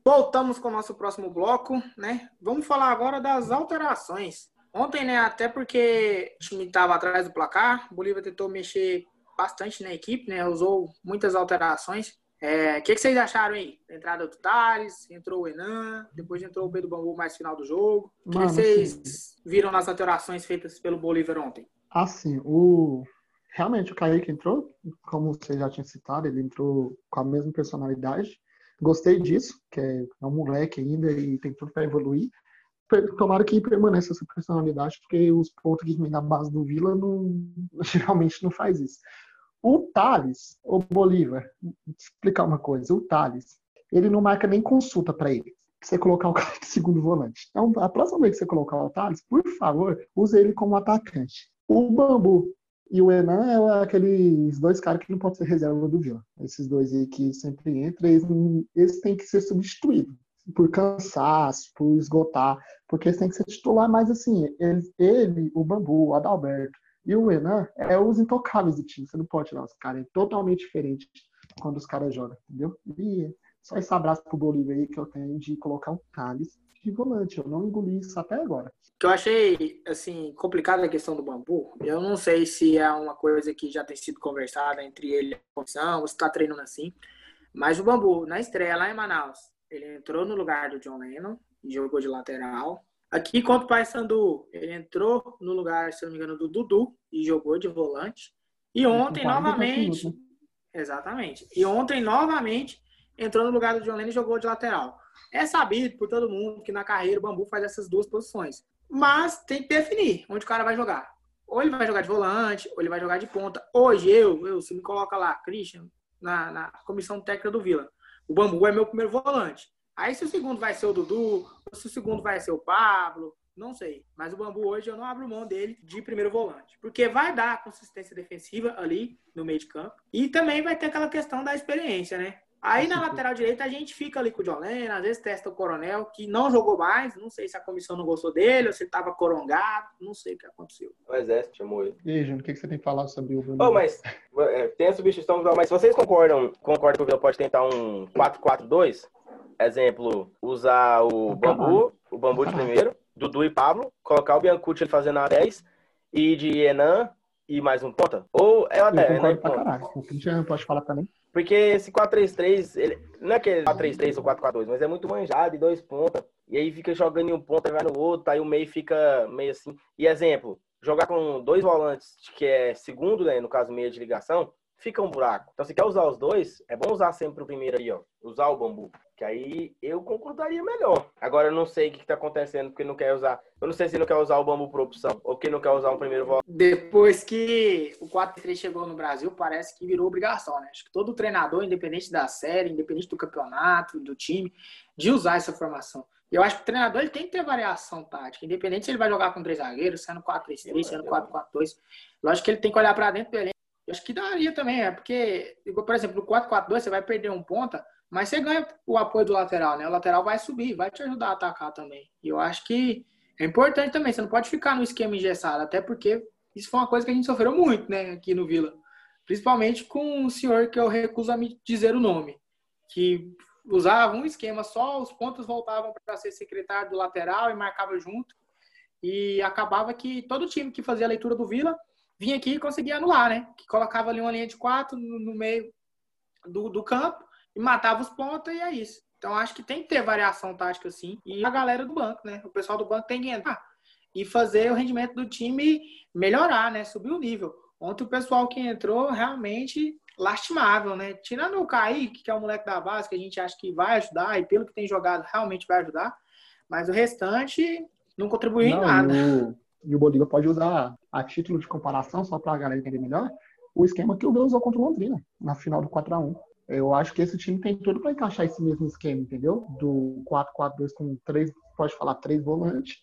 Voltamos com o nosso próximo bloco, né? Vamos falar agora das alterações. Ontem, né, até porque o time estava atrás do placar, o Bolívia tentou mexer bastante na equipe, né? Usou muitas alterações. É, O que, que vocês acharam aí? Entrada do Thales, entrou o Enan, depois entrou o Pedro Bambu mais final do jogo. O que, que vocês viram nas alterações feitas pelo Bolívar ontem? Assim, o realmente o Kaique entrou, como você já tinha citado, ele entrou com a mesma personalidade. Gostei disso, que é, é um moleque ainda e tem tudo para evoluir. Tomara que permaneça essa personalidade, porque os pontos que vêm da base do Vila não, geralmente não faz isso. O Thales, o Bolívar, explicar uma coisa, o Thales, ele não marca nem consulta para ele. Você colocar o cara de segundo volante. Então, a próxima vez que você colocar o Thales, por favor, use ele como atacante. O Bambu e o Enan é aqueles dois caras que não podem ser reserva do Vila. Esses dois aí que sempre entram, eles, eles têm que ser substituídos por cansaço, por esgotar, porque eles têm que ser titular, mas assim, eles- ele, o Bambu, o Adalberto e o Enan é os intocáveis do time. Você não pode tirar os caras, é totalmente diferente quando os caras jogam, entendeu? E só esse abraço pro Bolívia aí que eu tenho de colocar um Thales de volante. Eu não engoli isso até agora. que eu achei assim complicada a questão do bambu. Eu não sei se é uma coisa que já tem sido conversada entre ele e a comissão, ou se está treinando assim. Mas o bambu na estreia lá em Manaus, ele entrou no lugar do John Lennon e jogou de lateral. Aqui contra o Paysandu, ele entrou no lugar, se não me engano, do Dudu e jogou de volante. E ontem Com 40 novamente, minutos, exatamente. E ontem novamente entrou no lugar do John Lennon e jogou de lateral. É sabido por todo mundo que na carreira o Bambu faz essas duas posições. Mas tem que definir onde o cara vai jogar. Ou ele vai jogar de volante, ou ele vai jogar de ponta. Hoje, eu, eu se me coloca lá, Christian, na, na comissão técnica do Vila. O Bambu é meu primeiro volante. Aí se o segundo vai ser o Dudu, se o segundo vai ser o Pablo, não sei. Mas o Bambu hoje eu não abro mão dele de primeiro volante. Porque vai dar consistência defensiva ali no meio de campo. E também vai ter aquela questão da experiência, né? Aí na lateral direita a gente fica ali com o Jolene, às vezes testa o Coronel, que não jogou mais, não sei se a comissão não gostou dele, ou se ele tava corongado, não sei o que aconteceu. O exército chamou ele. E aí, Júnior, o que que você tem que falar sobre o Bruno? Oh, mas é, tem a substituição, mas vocês concordam, concordam que o Vila pode tentar um 4-4-2? Exemplo, usar o Bambu, o Bambu de primeiro, Dudu e Pablo, colocar o Biancucci ele fazendo a 10 e de Enan e mais um ponta? Ou é uma Eu 10, né? pra caralho. O Christian pode falar também. Porque esse 4-3-3, ele, não é que é 4-3-3 ou 4-4-2, mas é muito manjado e dois pontas. E aí fica jogando em um ponto e vai no outro, aí o meio fica meio assim. E exemplo, jogar com dois volantes, que é segundo, né, no caso meia de ligação, fica um buraco. Então se quer usar os dois, é bom usar sempre o primeiro aí, ó. Usar o bambu. Que aí eu concordaria melhor. Agora eu não sei o que, que tá acontecendo, porque não quer usar. Eu não sei se não quer usar o bambu por opção, ou que não quer usar um primeiro volante. Depois que o 4-3 chegou no Brasil, parece que virou obrigação, né? Acho que todo treinador, independente da série, independente do campeonato, do time, de usar essa formação. E eu acho que o treinador ele tem que ter variação tática, independente se ele vai jogar com três zagueiros, sendo 4-3-3, sendo 4-4-2. Lógico que ele tem que olhar para dentro dele. Eu acho que daria também, é porque, por exemplo, no 4-4-2 você vai perder um ponta, mas você ganha o apoio do lateral, né? O lateral vai subir, vai te ajudar a atacar também. E eu acho que é importante também, você não pode ficar no esquema engessado, até porque isso foi uma coisa que a gente sofreu muito, né, aqui no Vila. Principalmente com o senhor que eu recuso a me dizer o nome, que usava um esquema só, os pontos voltavam para ser secretário do lateral e marcava junto. E acabava que todo time que fazia a leitura do Vila vinha aqui e conseguia anular, né? Que colocava ali uma linha de quatro no, no meio do, do campo e matava os pontos e é isso. Então acho que tem que ter variação tática sim. E a galera do banco, né? O pessoal do banco tem que entrar e fazer o rendimento do time melhorar, né? Subir o nível. Ontem o pessoal que entrou realmente lastimável, né? Tirando o Kaique, que é o moleque da base, que a gente acha que vai ajudar e pelo que tem jogado realmente vai ajudar, mas o restante não contribuiu em Não, nada. E o, e o Bolívar pode usar a título de comparação, só para a galera entender melhor, o esquema que o Vila usou contra o Londrina, na final do 4x1. Eu acho que esse time tem tudo para encaixar esse mesmo esquema, entendeu? Do 4-4-2 com três, pode falar, três volantes.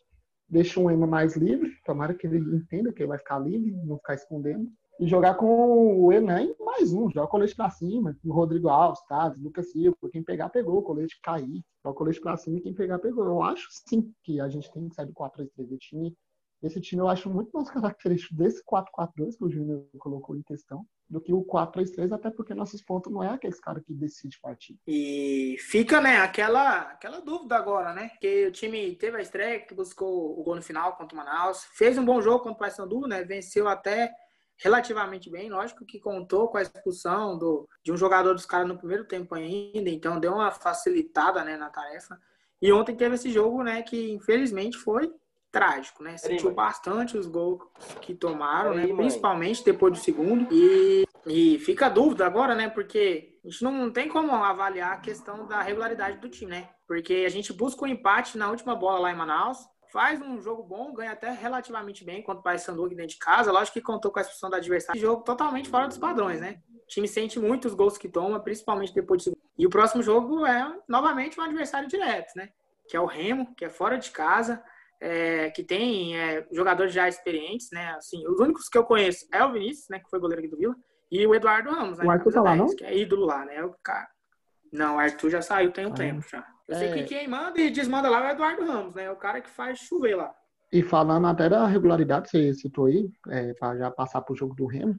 Deixa um Ema mais livre, tomara que ele entenda que ele vai ficar livre, não ficar escondendo. E jogar com o Enan e mais um, joga o colete pra cima, o Rodrigo Alves, Tades, Lucas Silva, quem pegar, pegou, o colete cair, joga o colete pra cima e quem pegar, pegou. Eu acho sim que a gente tem que sair do 4-3-3 do time. Esse time eu acho muito mais característico desse 4-4-2 que o Júnior colocou em questão do que o 4-3-3, até porque nossos pontos não é aqueles caras que decide partir. E fica, né, aquela, aquela dúvida agora, né? Que o time teve a estreia, que buscou o gol no final contra o Manaus, fez um bom jogo contra o Paysandu, né? Venceu até relativamente bem, lógico que contou com a expulsão do, de um jogador dos caras no primeiro tempo ainda, então deu uma facilitada, né, na tarefa. E ontem teve esse jogo, né, que infelizmente foi trágico, né? Sentiu bastante os gols que tomaram, né? Principalmente depois do segundo. E, e fica a dúvida agora, né? Porque a gente não tem como avaliar a questão da regularidade do time, né? Porque a gente busca o um empate na última bola lá em Manaus, faz um jogo bom, ganha até relativamente bem contra o Paysandu aqui dentro de casa. Lógico que contou com a expulsão do adversário. Jogo totalmente fora dos padrões, né? O time sente muito os gols que toma, principalmente depois do segundo. E o próximo jogo é novamente um adversário direto, né? Que é o Remo, que é fora de casa é, que tem é, jogadores já experientes, né? Assim, os únicos que eu conheço é o Vinícius, né? Que foi goleiro aqui do Vila, e o Eduardo Ramos, né? O Arthur tá lá, 10, não? Que é ídolo lá, né? O cara. Não, o Arthur já saiu tem um Ah. tempo já. Eu sei É. que quem manda e desmanda lá é o Eduardo Ramos, né? O cara que faz chover lá. E falando até da regularidade, você citou aí, é, para já passar para o jogo do Remo,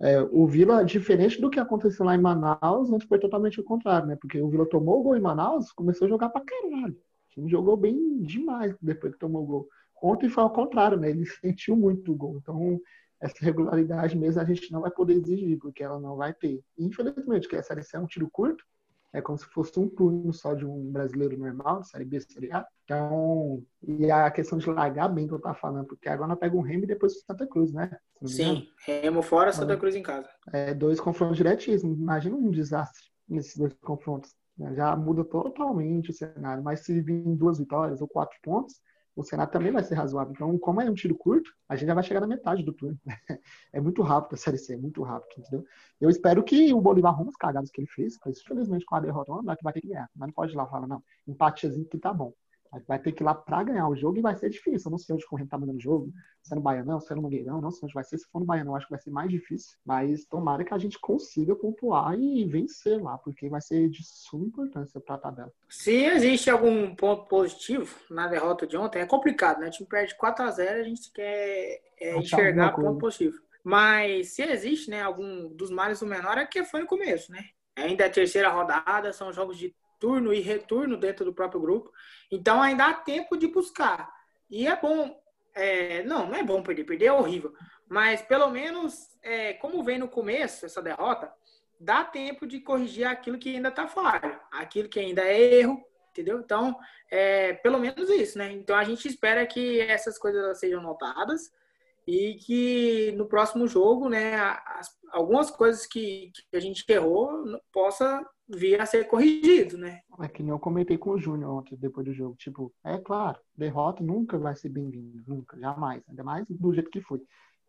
é, o Vila, diferente do que aconteceu lá em Manaus, antes foi totalmente o contrário, né? Porque o Vila tomou o gol em Manaus, começou a jogar pra caralho. O time jogou bem demais depois que tomou o gol. Ontem foi ao contrário, né? Ele sentiu muito o gol. Então, essa regularidade mesmo a gente não vai poder exigir, porque ela não vai ter. Infelizmente, porque a Série C é um tiro curto, é como se fosse um turno só de um brasileiro normal, de Série B, Série A. Então, e a questão de largar bem que eu tava falando, porque agora pega um Remo e depois o Santa Cruz, né? Sim, Remo fora, Santa. Cruz em casa. É, dois confrontos diretíssimos. Imagina um desastre nesses dois confrontos. Né? Já muda totalmente o cenário. Mas se vir duas vitórias ou quatro pontos, o cenário também vai ser razoável. Então, como é um tiro curto, a gente já vai chegar na metade do turno. É muito rápido a Série C, é muito rápido, entendeu? Eu espero que o Bolívar arrume as cagadas que ele fez, mas infelizmente com a derrota, não, que vai ter que ganhar. Mas não pode ir lá falar, não, empatiazinho que tá bom. Vai ter que ir lá pra ganhar o jogo e vai ser difícil. Eu não sei onde o Corrente tá mandando o jogo. Se é no Baianão, se é no Mangueirão, não sei onde vai ser. Se for no Baianão, acho que vai ser mais difícil. Mas tomara que a gente consiga pontuar e vencer lá, porque vai ser de suma importância pra tabela. Se existe algum ponto positivo na derrota de ontem, é complicado, né? O time perde 4 a 0 a gente quer é, enxergar ponto positivo. Mas se existe, né, algum dos males do menor é que foi no começo, né? Ainda é a terceira rodada, são jogos de turno e retorno dentro do próprio grupo. Então ainda há tempo de buscar. E é bom. É, não, não é bom perder. Perder é horrível. Mas pelo menos, é, como vem no começo essa derrota, dá tempo de corrigir aquilo que ainda está falho, aquilo que ainda é erro, entendeu? Então, é, pelo menos isso, né? Então a gente espera que essas coisas sejam notadas e que no próximo jogo, né, as, algumas coisas que, que, a gente errou possa vir a ser corrigido, né? É que eu comentei com o Júnior ontem, depois do jogo. Tipo, é claro, derrota nunca vai ser bem-vinda, nunca, jamais. Ainda mais do jeito que foi.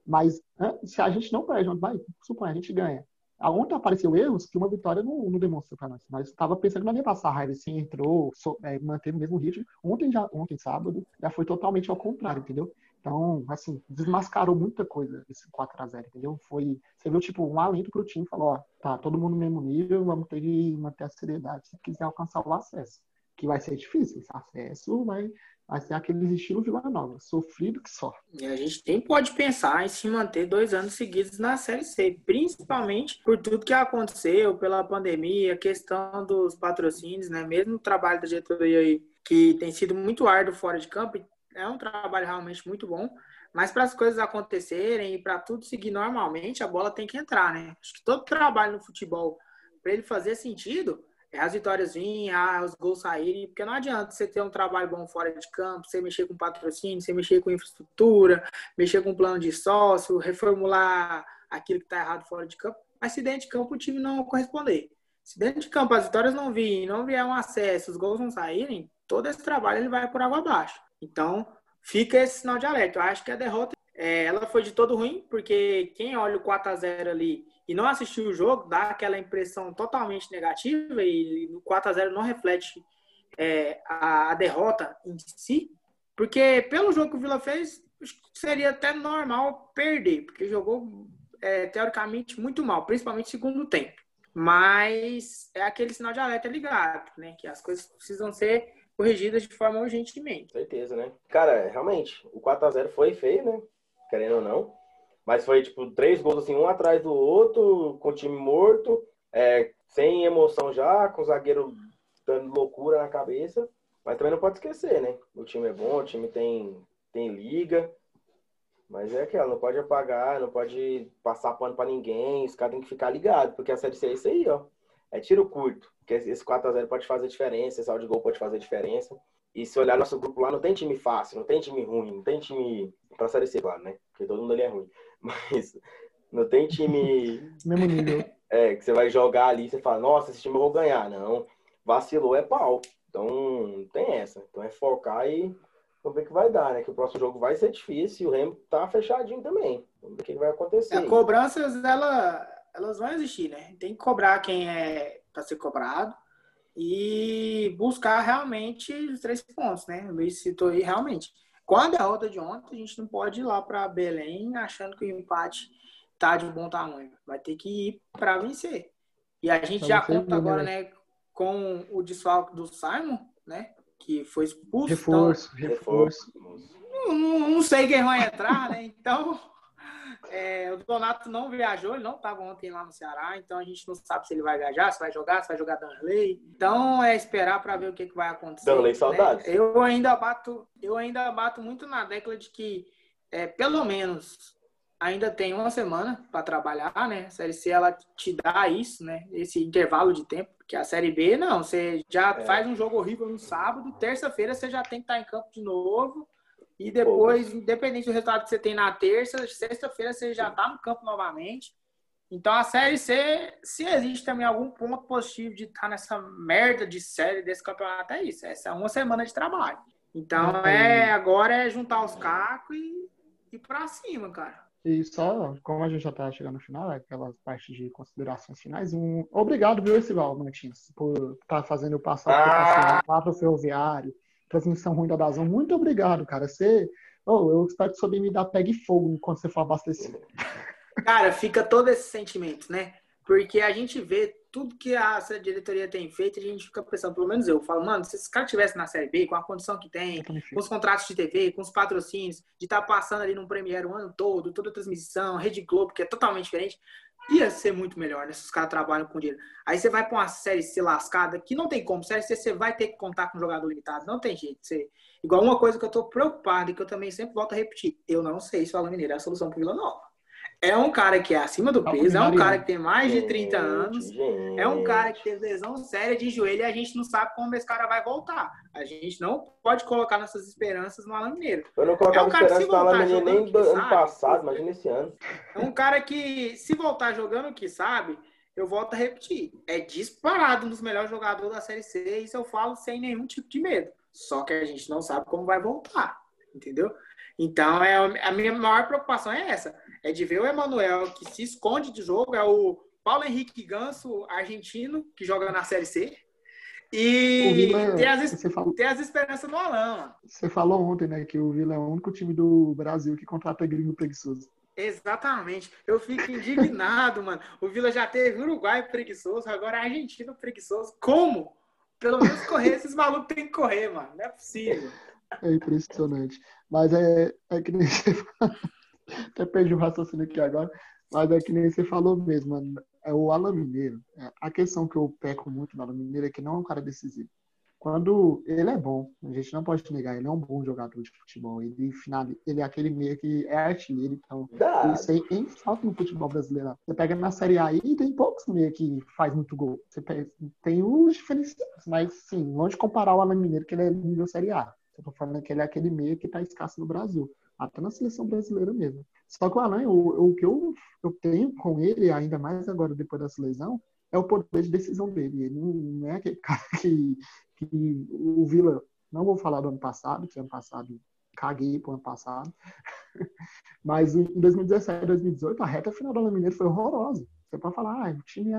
Mas se a gente não perde, vai, supõe, a gente ganha. Ontem apareceu erros que uma vitória não, não demonstra para nós. Nós estava pensando que não ia passar raiva, se entrou, so, é, manteve o mesmo ritmo. Ontem, já, ontem, sábado, já foi totalmente ao contrário, entendeu? Então, assim, desmascarou muita coisa esse 4x0, entendeu? Foi, você viu, tipo, um alento pro time, falou, ó, tá, todo mundo no mesmo nível, vamos ter que manter a seriedade se quiser alcançar o acesso. Que vai ser difícil, esse acesso vai, vai ser aquele estilo Vila Nova, sofrido que só. E a gente nem pode pensar em se manter dois anos seguidos na Série C, principalmente por tudo que aconteceu, pela pandemia, a questão dos patrocínios, né? Mesmo o trabalho da diretoria aí, que tem sido muito árduo fora de campo, é um trabalho realmente muito bom, mas para as coisas acontecerem e para tudo seguir normalmente, a bola tem que entrar, né? Acho que todo trabalho no futebol, para ele fazer sentido, é as vitórias virem, ah, os gols saírem, porque não adianta você ter um trabalho bom fora de campo, você mexer com patrocínio, você mexer com infraestrutura, mexer com plano de sócio, reformular aquilo que está errado fora de campo, mas se dentro de campo o time não corresponder. Se dentro de campo as vitórias não virem, não vier um acesso, os gols não saírem, todo esse trabalho ele vai por água abaixo. Então, fica esse sinal de alerta. Eu acho que a derrota é, ela foi de todo ruim, porque quem olha o 4 a 0 ali e não assistiu o jogo, dá aquela impressão totalmente negativa e o 4 a 0 não reflete é, a, a, derrota em si, porque pelo jogo que o Vila fez, seria até normal perder, porque jogou é, teoricamente muito mal, principalmente segundo tempo. Mas é aquele sinal de alerta ligado, né? Que as coisas precisam ser corrigidas de forma urgentemente. Certeza, né? Cara, realmente, o 4x0 foi feio, né? Querendo ou não. Mas foi, tipo, três gols, assim, um atrás do outro, com o time morto, é, sem emoção já, com o zagueiro dando loucura na cabeça. Mas também não pode esquecer, né? O time é bom, o time tem, tem liga. Mas é aquela, não pode apagar, não pode passar pano para ninguém. Os caras têm que ficar ligados, porque a Série C é isso aí, ó. É tiro curto. Porque esse 4x0 pode fazer diferença, esse áudio gol pode fazer diferença. E se olhar nosso grupo lá, não tem time fácil, não tem time ruim, não tem time. Pra série C, claro, né? Porque todo mundo ali é ruim. Mas não tem time. Mesmo nível. É, que você vai jogar ali e você fala, nossa, esse time eu vou ganhar. Não. Vacilou é pau. Então, não tem essa. Então é focar e vamos ver o que vai dar, né? Que o próximo jogo vai ser difícil e o Remo tá fechadinho também. Vamos ver o que vai acontecer. As cobranças, ela, elas vão existir, né? Tem que cobrar quem é para ser cobrado e buscar realmente os três pontos, né? O Luiz citou aí realmente. Com a derrota de ontem, a gente não pode ir lá para Belém achando que o empate tá de bom tamanho. Vai ter que ir para vencer. E a gente já conta agora, né, com o desfalque do Simon, né? Que foi expulso. Reforço, então, reforço. Não, não, não sei quem vai entrar, né? Então é, o Donato não viajou, ele não estava ontem lá no Ceará, então a gente não sabe se ele vai viajar, se vai jogar, se vai jogar Danley. Então é esperar para ver o que, que vai acontecer. Danley, né? saudades. Eu ainda bato, eu ainda bato muito na década de que é, pelo menos ainda tem uma semana para trabalhar, né? A série C ela te dá isso, né? Esse intervalo de tempo, que a série B não, você já é. faz um jogo horrível no sábado, terça-feira você já tem que estar em campo de novo e depois, Pô. independente do resultado que você tem na terça, sexta-feira você já está no campo novamente. Então a série C, se existe também algum ponto positivo de estar tá nessa merda de série desse campeonato, é isso. Essa é uma semana de trabalho. Então é agora é juntar os cacos e ir para cima, cara. E só, como a gente já está chegando no final, é aquelas partes de considerações finais, um obrigado, viu, Esival Martins, por estar tá fazendo o passo a passo para o ferroviário, transmissão ruim da Dazão. Muito obrigado, cara. Você, oh, eu espero que souber me dar pegue fogo quando você for abastecer. Cara, fica todo esse sentimento, né? Porque a gente vê tudo que a diretoria tem feito, a gente fica pensando, pelo menos eu, falo, mano, se esse cara tivesse na Série B, com a condição que tem, com os contratos de TV, com os patrocínios, de estar tá passando ali no Premiere o ano todo, toda a transmissão, Rede Globo, que é totalmente diferente, ia ser muito melhor, né? Se os caras trabalham com dinheiro. Aí você vai para uma série C lascada, que não tem como. Série C você vai ter que contar com um jogador limitado. Não tem jeito. Você... Igual uma coisa que eu tô preocupado e que eu também sempre volto a repetir. Eu não sei se o Alan Mineiro é a solução pro Vila Nova. É um cara que é acima do peso, é um cara que tem mais de 30 anos, é um cara que teve lesão séria de joelho e a gente não sabe como esse cara vai voltar. A gente não pode colocar nossas esperanças no Alan Mineiro. Eu não colocava é um esperança no Alan Mineiro nem do ano passado, imagina esse ano. É um cara que, se voltar jogando o que sabe, eu volto a repetir, é disparado um dos melhores jogadores da Série C, isso eu falo sem nenhum tipo de medo. Só que a gente não sabe como vai voltar, entendeu? Então, é, a minha maior preocupação é essa é de ver o Emanuel, que se esconde de jogo, é o Paulo Henrique Ganso, argentino, que joga na Série C. E Vila, ter, as, falou, ter as esperanças no Alain. Você falou ontem, né, que o Vila é o único time do Brasil que contrata gringo preguiçoso. Exatamente. Eu fico indignado, mano. O Vila já teve Uruguai preguiçoso, agora argentino preguiçoso. Como? Pelo menos correr, esses malucos têm que correr, mano. Não é possível. É impressionante. Mas é, é que nem você fala. Até perdi o raciocínio aqui agora. Mas é que nem você falou mesmo, mano. É o Alan Mineiro. É, a questão que eu peco muito no Alan Mineiro é que não é um cara decisivo. Quando ele é bom, a gente não pode negar, ele é um bom jogador de futebol. Ele, final, ele é aquele meio que é artilheiro, então Dá. isso aí tem falta no futebol brasileiro. Você pega na Série A e tem poucos meio que faz muito gol. Você pega, tem os diferenciais, mas sim, longe de comparar o Alan Mineiro, que ele é nível Série A. Eu tô falando que ele é aquele meio que tá escasso no Brasil até na seleção brasileira mesmo. Só que o Alan, o, o que eu, eu tenho com ele, ainda mais agora depois dessa lesão, é o poder de decisão dele. Ele não é aquele cara que, que o Vila, não vou falar do ano passado, que ano passado caguei pro ano passado, mas em 2017, 2018, a reta final Alan Mineiro foi horrorosa. Você pode falar, ah, o time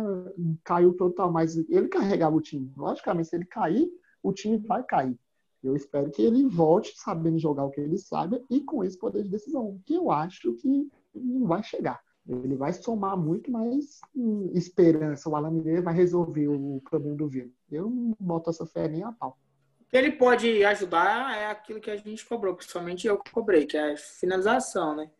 caiu total, mas ele carregava o time. Logicamente, se ele cair, o time vai cair. Eu espero que ele volte sabendo jogar o que ele sabe e com esse poder de decisão, que eu acho que não vai chegar. Ele vai somar muito mais hum, esperança. O Alan Mineiro vai resolver o problema do Vila. Eu não boto essa fé nem a pau. O que ele pode ajudar é aquilo que a gente cobrou, principalmente eu que cobrei, que é a finalização, né?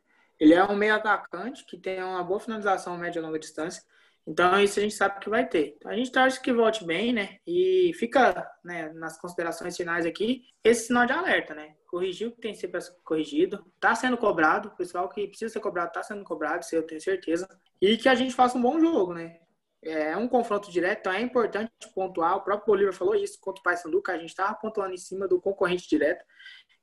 Ele é um meio atacante que tem uma boa finalização média e longa distância. Então, isso a gente sabe que vai ter. Então, a gente torce que volte bem, né? E fica né, nas considerações finais aqui esse sinal de alerta, né? Corrigiu o que tem que ser corrigido. Está sendo cobrado. O pessoal que precisa ser cobrado está sendo cobrado, isso eu tenho certeza. E que a gente faça um bom jogo, né? É um confronto direto, então é importante pontuar. O próprio Bolívar falou isso contra o Paysandu, que a gente estava pontuando em cima do concorrente direto.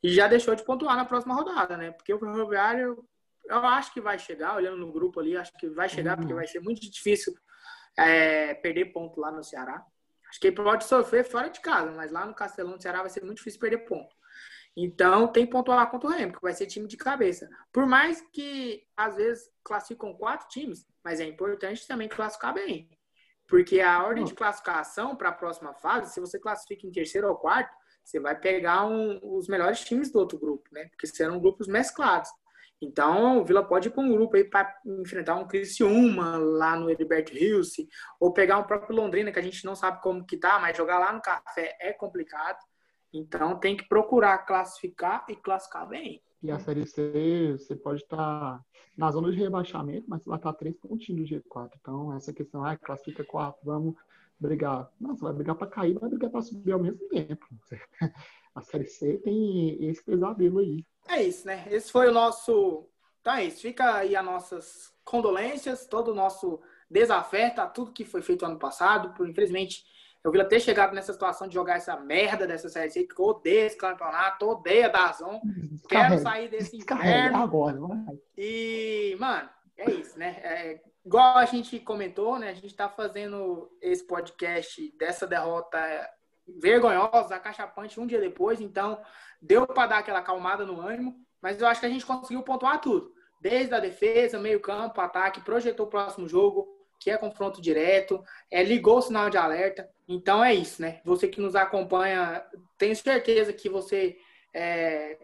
E já deixou de pontuar na próxima rodada, né? Porque o Ferroviário eu acho que vai chegar, olhando no grupo ali, acho que vai chegar, porque vai ser muito difícil é, perder ponto lá no Ceará. Acho que ele pode sofrer fora de casa, mas lá no Castelão do Ceará vai ser muito difícil perder ponto. Então tem que pontuar contra o Remo, que vai ser time de cabeça. Por mais que às vezes classificam quatro times, mas é importante também classificar bem. Porque a ordem de classificação para a próxima fase, se você classifica em terceiro ou quarto, você vai pegar um, os melhores times do outro grupo, né? Porque serão grupos mesclados. Então, o Vila pode ir com um grupo aí para enfrentar um Criciúma lá no Heriberto Rios, ou pegar um próprio Londrina, que a gente não sabe como que tá, mas jogar lá no Café é complicado. Então, tem que procurar classificar e classificar bem. E a Série C, você pode estar tá na zona de rebaixamento, mas você vai estar tá três pontinhos do G4. Então, essa questão, ah, classifica quatro, vamos brigar. Não, você vai brigar para cair, vai brigar para subir ao mesmo tempo. A Série C tem esse pesadelo aí. É isso, né? Esse foi o nosso. Então é isso. Fica aí as nossas condolências, todo o nosso desafeto a tudo que foi feito ano passado. Por, infelizmente, eu vi ter chegado nessa situação de jogar essa merda dessa série C, que eu odeio esse campeonato, odeio a Dazon. Quero sair desse inferno. agora. E, mano, é isso, né? É, igual a gente comentou, né? A gente tá fazendo esse podcast dessa derrota vergonhosa, acachapante um dia depois, então deu para dar aquela acalmada no ânimo, mas eu acho que a gente conseguiu pontuar tudo. Desde a defesa, meio campo, ataque, projetou o próximo jogo, que é confronto direto, é, ligou o sinal de alerta. Então é isso, né? Você que nos acompanha, tenho certeza que você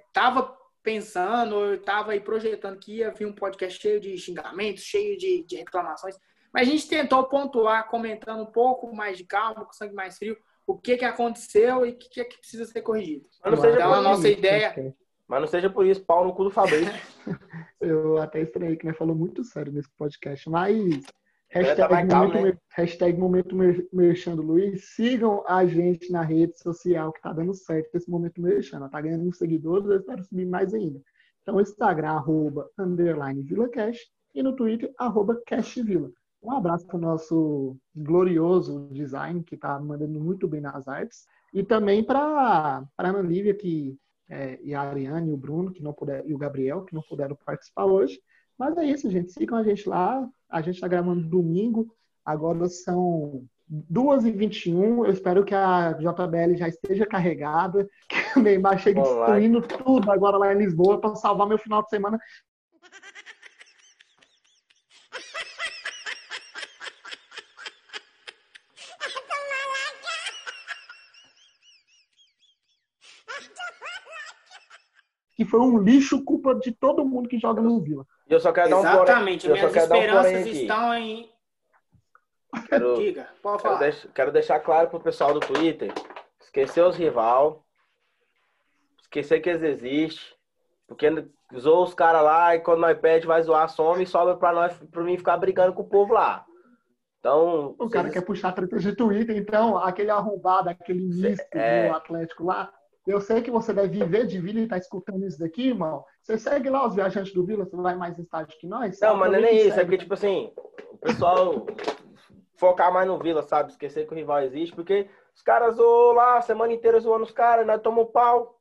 estava é, pensando, estava aí projetando que ia vir um podcast cheio de xingamentos, cheio de, de reclamações. Mas a gente tentou pontuar, comentando um pouco mais de calma, com sangue mais frio, o que, que aconteceu e o que, que, é que precisa ser corrigido. Então, a nossa ideia. Mas não seja por isso, pau no cu do Fabrício. Eu até estranhei que né, falou muito sério nesse podcast, mas hashtag, momento, calma, né? hashtag momento merchando Luiz, sigam a gente na rede social que tá dando certo esse momento merchando. Tá ganhando uns seguidores, eu espero subir mais ainda. Então, Instagram, arroba, underline VilaCash e no Twitter, arroba CashVila. Um abraço para o nosso glorioso design, que está mandando muito bem nas artes. E também para a Ana Lívia, que, é, e a Ariane, e o Bruno, que não puder, e o Gabriel, que não puderam participar hoje. Mas é isso, gente. Sigam a gente lá. A gente está gravando domingo. Agora são 2h21. Eu espero que a JBL já esteja carregada, que o Neymar chegue destruindo tudo agora lá em Lisboa para salvar meu final de semana que foi um lixo culpa de todo mundo que joga no Vila. Eu só quero Exatamente, dar um minhas esperanças um estão em. Quero, Diga, pode falar. Quero, deixar, quero deixar claro pro pessoal do Twitter: esquecer os rival, esquecer que eles existem, porque zoou os caras lá e quando nós pede vai zoar, some e sobra pra, nós, pra mim ficar brigando com o povo lá. Então. O cara quer puxar treta de Twitter, então, aquele arrombado, aquele misto é... do Atlético lá, eu sei que você deve viver de Vila e está escutando isso daqui, irmão. Você segue lá os viajantes do Vila, você vai mais estádio que nós? Não, mas não é nem isso. É porque, tipo assim, o pessoal focar mais no Vila, sabe? Esquecer que o rival existe, porque os caras zoam lá a semana inteira zoando os caras, nós tomamos pau.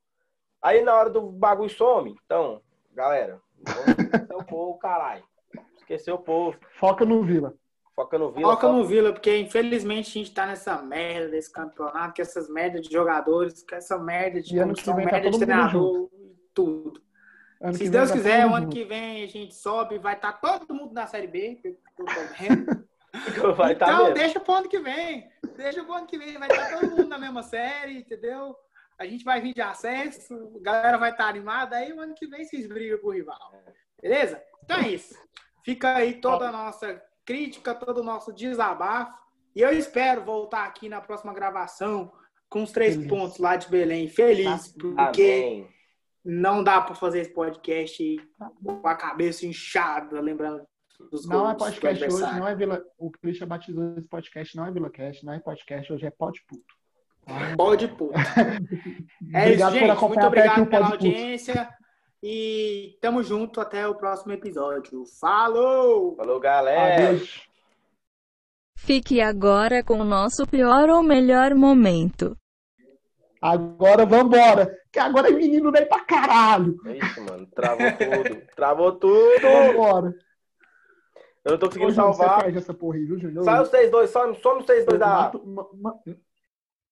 Aí na hora do bagulho some. Então, galera, esquecer o povo, caralho. Esquecer o povo. Foca no Vila. Foca no Vila. Foca no Vila, porque infelizmente a gente tá nessa merda desse campeonato, que essas merdas de jogadores, que essa merda de comissão, tá merda de treinador e tudo. Ano Se Deus tá quiser, o ano que vem a gente sobe, vai estar tá todo mundo na Série B, vai tá então, deixa pro ano que vem. Deixa pro ano que vem, vai estar tá todo mundo na mesma série, entendeu? A gente vai vir de acesso, a galera vai estar tá animada, aí o ano que vem vocês brigam com o rival. Beleza? Então é isso. Fica aí toda a nossa crítica, todo o nosso desabafo. E eu espero voltar aqui na próxima gravação com os três feliz. pontos lá de Belém. Feliz, porque Amém. não dá para fazer esse podcast com a cabeça inchada, lembrando dos Não é podcast hoje, não é Vila. O Christian batizou esse podcast, não é Vila Cast, não é podcast, hoje é Pode Puto. Pode Puto. é isso, gente. Muito obrigado pela audiência. E tamo junto até o próximo episódio. Falou! Falou, galera! Adeus. Fique agora com o nosso pior ou melhor momento. Agora vambora. Que agora é menino daí pra caralho. É isso, mano. Travou tudo. Travou tudo. Vambora. Eu não tô conseguindo Ô, salvar. Você essa porra aí, viu, Sai os 6-2, some, some os 6-2 da. Mato,